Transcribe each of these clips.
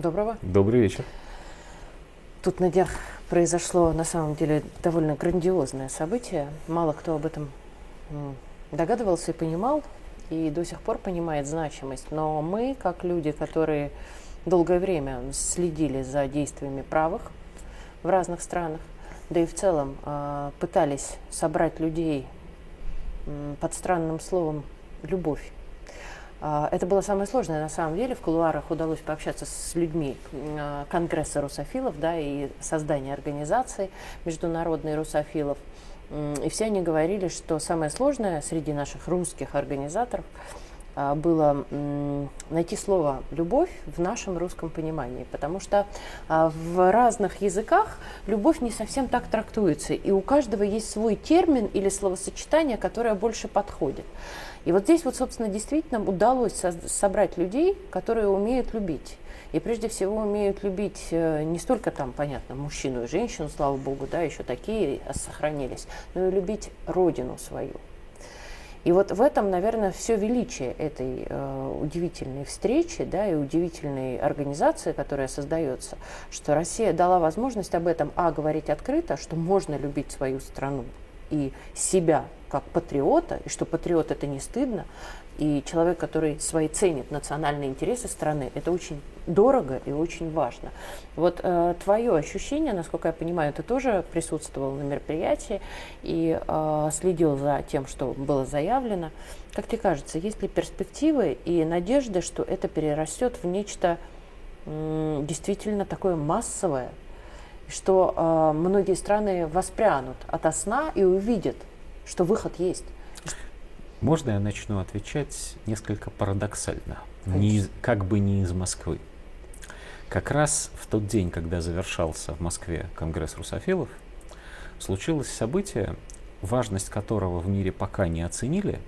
Доброго. Добрый вечер. Тут на днях произошло на самом деле довольно грандиозное событие. Мало кто об этом догадывался и понимал, и до сих пор понимает значимость. Но мы, как люди, которые долгое время следили за действиями правых в разных странах, да и в целом а, пытались собрать людей под странным словом «любовь». А, это было самое сложное на самом деле. В кулуарах удалось пообщаться с людьми а, Конгресса русофилов да, и создания организации международной русофилов. И все они говорили, что самое сложное среди наших русских организаторов – а, было найти слово «любовь» в нашем русском понимании, потому что в разных языках любовь не совсем так трактуется, и у каждого есть свой термин или словосочетание, которое больше подходит. И вот здесь вот, собственно, действительно удалось собрать людей, которые умеют любить. И прежде всего умеют любить э, не столько там, понятно, мужчину и женщину, слава богу, да, еще такие сохранились, но и любить родину свою. И вот в этом, наверное, все величие этой э, удивительной встречи да, и удивительной организации, которая создается, что Россия дала возможность об этом, а, говорить открыто, что можно любить свою страну и себя как патриота, и что патриот это не стыдно, и человек, который свои ценит национальные интересы страны, это очень дорого и очень важно. Вот э, твое ощущение, насколько я понимаю, ты тоже присутствовал на мероприятии и э, следил за тем, что было заявлено. Как тебе кажется, есть ли перспективы и надежды, что это перерастет в нечто э, действительно такое массовое, что э, многие страны воспрянут от сна и увидят, что выход есть? Можно я начну отвечать несколько парадоксально, не как бы не из Москвы. Как раз в тот день, когда завершался в Москве Конгресс русофилов, случилось событие, важность которого в мире пока не оценили,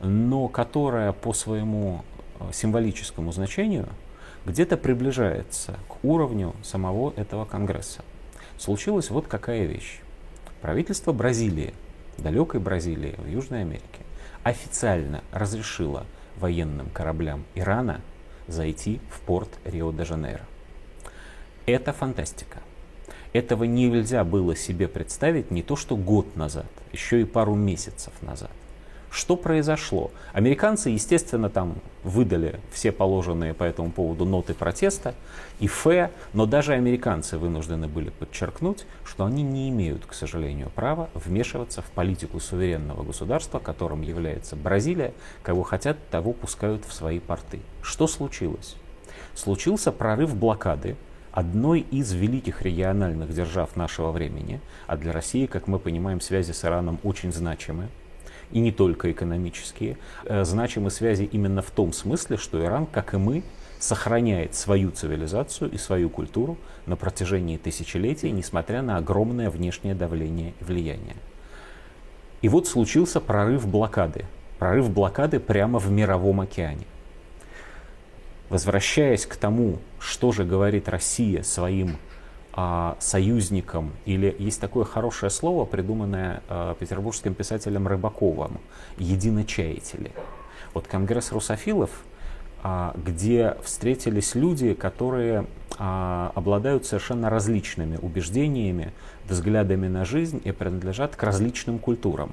но которое по своему э, символическому значению где-то приближается к уровню самого этого Конгресса. Случилась вот какая вещь. Правительство Бразилии, далекой Бразилии в Южной Америке, официально разрешила военным кораблям Ирана зайти в порт Рио-де-Жанейро. Это фантастика. Этого нельзя было себе представить не то что год назад, еще и пару месяцев назад. Что произошло? Американцы, естественно, там выдали все положенные по этому поводу ноты протеста и ФЭ, но даже американцы вынуждены были подчеркнуть, что они не имеют, к сожалению, права вмешиваться в политику суверенного государства, которым является Бразилия, кого хотят, того пускают в свои порты. Что случилось? Случился прорыв блокады одной из великих региональных держав нашего времени, а для России, как мы понимаем, связи с Ираном очень значимы, и не только экономические, э, значимы связи именно в том смысле, что Иран, как и мы, сохраняет свою цивилизацию и свою культуру на протяжении тысячелетий, несмотря на огромное внешнее давление и влияние. И вот случился прорыв блокады. Прорыв блокады прямо в Мировом океане. Возвращаясь к тому, что же говорит Россия своим а, союзникам, или есть такое хорошее слово, придуманное а, петербургским писателем Рыбаковым, единочаятели. Вот Конгресс русофилов, а, где встретились люди, которые а, обладают совершенно различными убеждениями, взглядами на жизнь и принадлежат к различным культурам.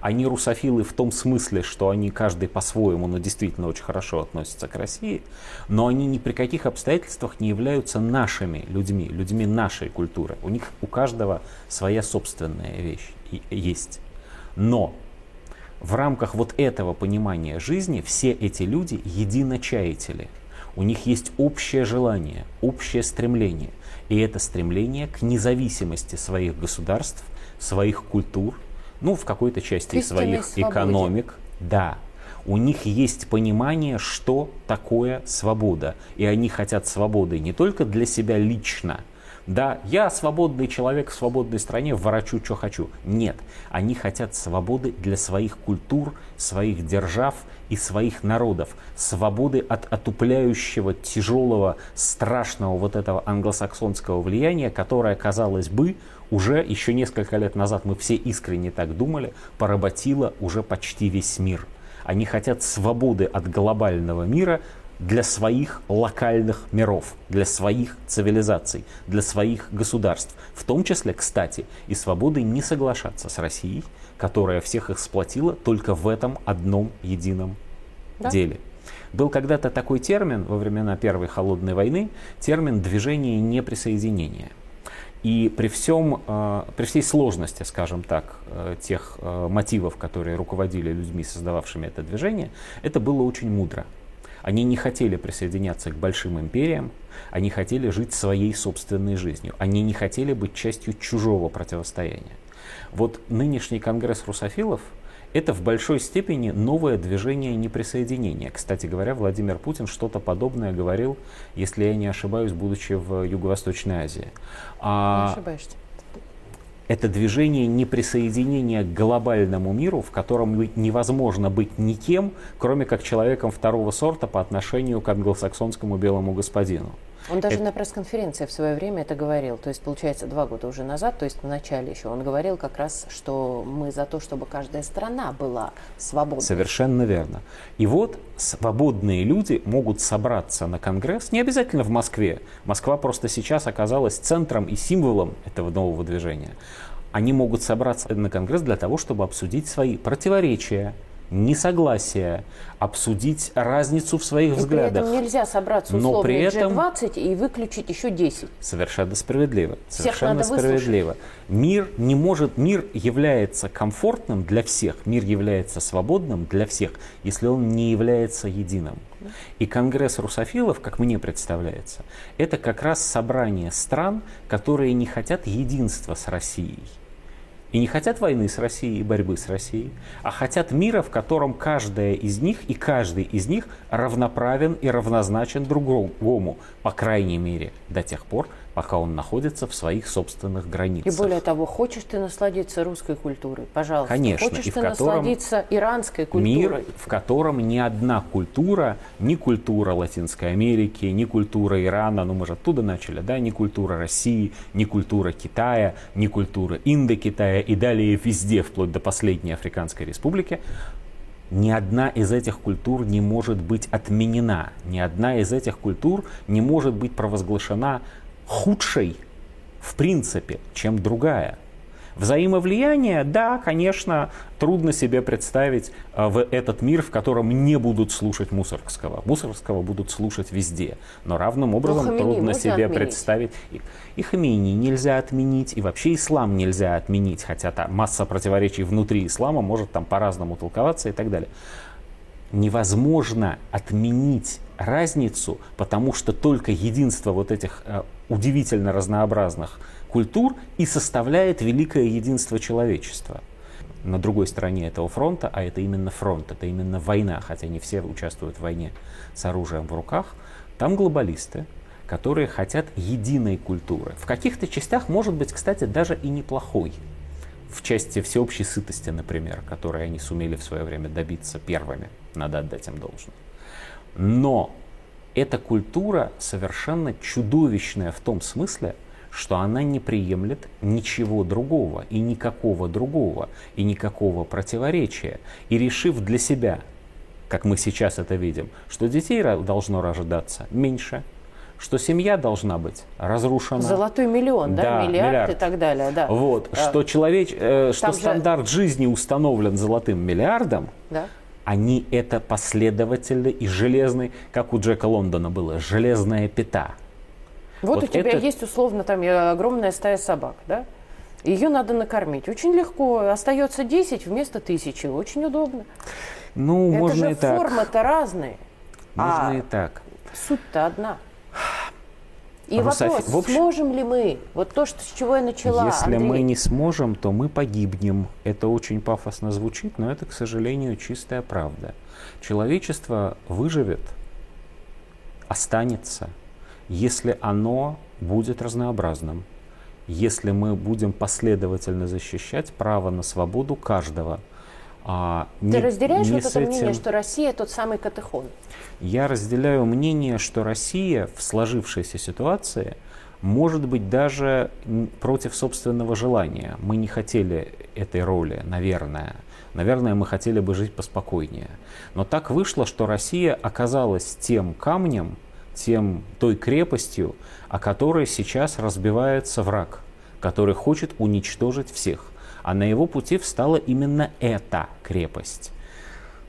Они русофилы в том смысле, что они каждый по-своему, но действительно очень хорошо относятся к России, но они ни при каких обстоятельствах не являются нашими людьми, людьми нашей культуры. У них у каждого своя собственная вещь есть. Но в рамках вот этого понимания жизни все эти люди единочаятели. У них есть общее желание, общее стремление. И это стремление к независимости своих государств, своих культур, ну, в какой-то части своих свободе. экономик, да, у них есть понимание, что такое свобода. И они хотят свободы не только для себя лично, да, я свободный человек в свободной стране, ворочу, что хочу. Нет, они хотят свободы для своих культур, своих держав и своих народов. Свободы от отупляющего, тяжелого, страшного вот этого англосаксонского влияния, которое, казалось бы, уже еще несколько лет назад мы все искренне так думали, поработило уже почти весь мир. Они хотят свободы от глобального мира, для своих локальных миров, для своих цивилизаций, для своих государств. В том числе, кстати, и свободой не соглашаться с Россией, которая всех их сплотила только в этом одном едином да? деле. Был когда-то такой термин во времена Первой холодной войны, термин движение неприсоединения. И при, всем, э, при всей сложности, скажем так, э, тех э, мотивов, которые руководили людьми, создававшими это движение, это было очень мудро. Они не хотели присоединяться к большим империям, они хотели жить своей собственной жизнью, они не хотели быть частью чужого противостояния. Вот нынешний конгресс русофилов – это в большой степени новое движение неприсоединения. Кстати говоря, Владимир Путин что-то подобное говорил, если я не ошибаюсь, будучи в Юго-Восточной Азии. А... Не ошибаешься. Это движение неприсоединения к глобальному миру, в котором невозможно быть никем, кроме как человеком второго сорта по отношению к англосаксонскому белому господину. Он даже это... на пресс-конференции в свое время это говорил. То есть, получается, два года уже назад, то есть в начале еще, он говорил как раз, что мы за то, чтобы каждая страна была свободной. Совершенно верно. И вот свободные люди могут собраться на Конгресс, не обязательно в Москве. Москва просто сейчас оказалась центром и символом этого нового движения. Они могут собраться на Конгресс для того, чтобы обсудить свои противоречия, несогласия, обсудить разницу в своих и взглядах. При этом нельзя собраться условно но при этом G20 и выключить еще 10. Совершенно справедливо. Всех совершенно справедливо. Выслушать. Мир не может, мир является комфортным для всех, мир является свободным для всех, если он не является единым. И Конгресс русофилов, как мне представляется, это как раз собрание стран, которые не хотят единства с Россией и не хотят войны с Россией и борьбы с Россией, а хотят мира, в котором каждая из них и каждый из них равноправен и равнозначен другому, по крайней мере, до тех пор, пока он находится в своих собственных границах. И более того, хочешь ты насладиться русской культурой, пожалуйста. Конечно. Хочешь и ты в котором насладиться иранской культурой. Мир, в котором ни одна культура, ни культура Латинской Америки, ни культура Ирана, ну мы же оттуда начали, да, ни культура России, ни культура Китая, ни культура Индокитая и далее везде, вплоть до последней Африканской Республики, ни одна из этих культур не может быть отменена, ни одна из этих культур не может быть провозглашена худшей в принципе, чем другая. Взаимовлияние, да, конечно, трудно себе представить э, в этот мир, в котором не будут слушать Мусоргского. Мусоргского будут слушать везде. Но равным образом но трудно себе отменить. представить. И, и Хамини нельзя отменить, и вообще ислам нельзя отменить, хотя там масса противоречий внутри ислама может там по-разному толковаться и так далее невозможно отменить разницу, потому что только единство вот этих э, удивительно разнообразных культур и составляет великое единство человечества. На другой стороне этого фронта, а это именно фронт, это именно война, хотя не все участвуют в войне с оружием в руках, там глобалисты, которые хотят единой культуры. В каких-то частях, может быть, кстати, даже и неплохой в части всеобщей сытости, например, которой они сумели в свое время добиться первыми, надо отдать им должное. Но эта культура совершенно чудовищная в том смысле, что она не приемлет ничего другого и никакого другого и никакого противоречия. И решив для себя, как мы сейчас это видим, что детей должно рождаться меньше, что семья должна быть разрушена. Золотой миллион, да, да миллиард, миллиард и так далее, да. Вот, а, что человеч, э, что же... стандарт жизни установлен золотым миллиардом, да. они это последовательно и железный, как у Джека Лондона было, железная пята. Вот, вот у тебя это... есть условно там огромная стая собак, да? Ее надо накормить. Очень легко. Остается 10 вместо тысячи. Очень удобно. Ну, это можно же и так. формы-то разные. Можно а и так. Суть-то одна. И Русофи... вопрос, в общем, сможем ли мы, вот то, что, с чего я начала, Если Андрей. мы не сможем, то мы погибнем. Это очень пафосно звучит, но это, к сожалению, чистая правда. Человечество выживет, останется, если оно будет разнообразным, если мы будем последовательно защищать право на свободу каждого – а, Ты не, разделяешь не вот это этим... мнение, что Россия тот самый катехон? Я разделяю мнение, что Россия в сложившейся ситуации может быть даже против собственного желания. Мы не хотели этой роли, наверное, наверное, мы хотели бы жить поспокойнее. Но так вышло, что Россия оказалась тем камнем, тем, той крепостью, о которой сейчас разбивается враг, который хочет уничтожить всех. А на его пути встала именно эта крепость.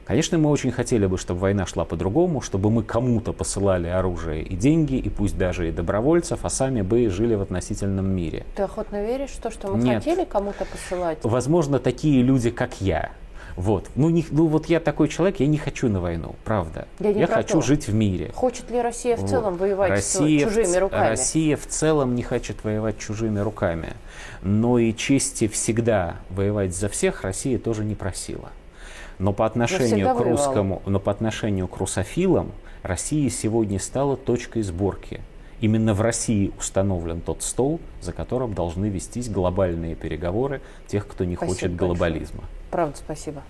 Конечно, мы очень хотели бы, чтобы война шла по-другому, чтобы мы кому-то посылали оружие и деньги, и пусть даже и добровольцев, а сами бы жили в относительном мире. Ты охотно веришь в то, что мы Нет. хотели кому-то посылать? Возможно, такие люди, как я. Вот. Ну, не, ну вот я такой человек, я не хочу на войну, правда. Я не про хочу то. жить в мире. Хочет ли Россия в Вот. целом воевать Россия чужими руками? Россия в целом не хочет воевать чужими руками. Но и чести всегда воевать за всех Россия тоже не просила. Но по отношению всегда к воевала. русскому, но по отношению к русофилам Россия сегодня стала точкой сборки. Именно в России установлен тот стол, за которым должны вестись глобальные переговоры тех, кто не Спасибо хочет большое. Правда, спасибо.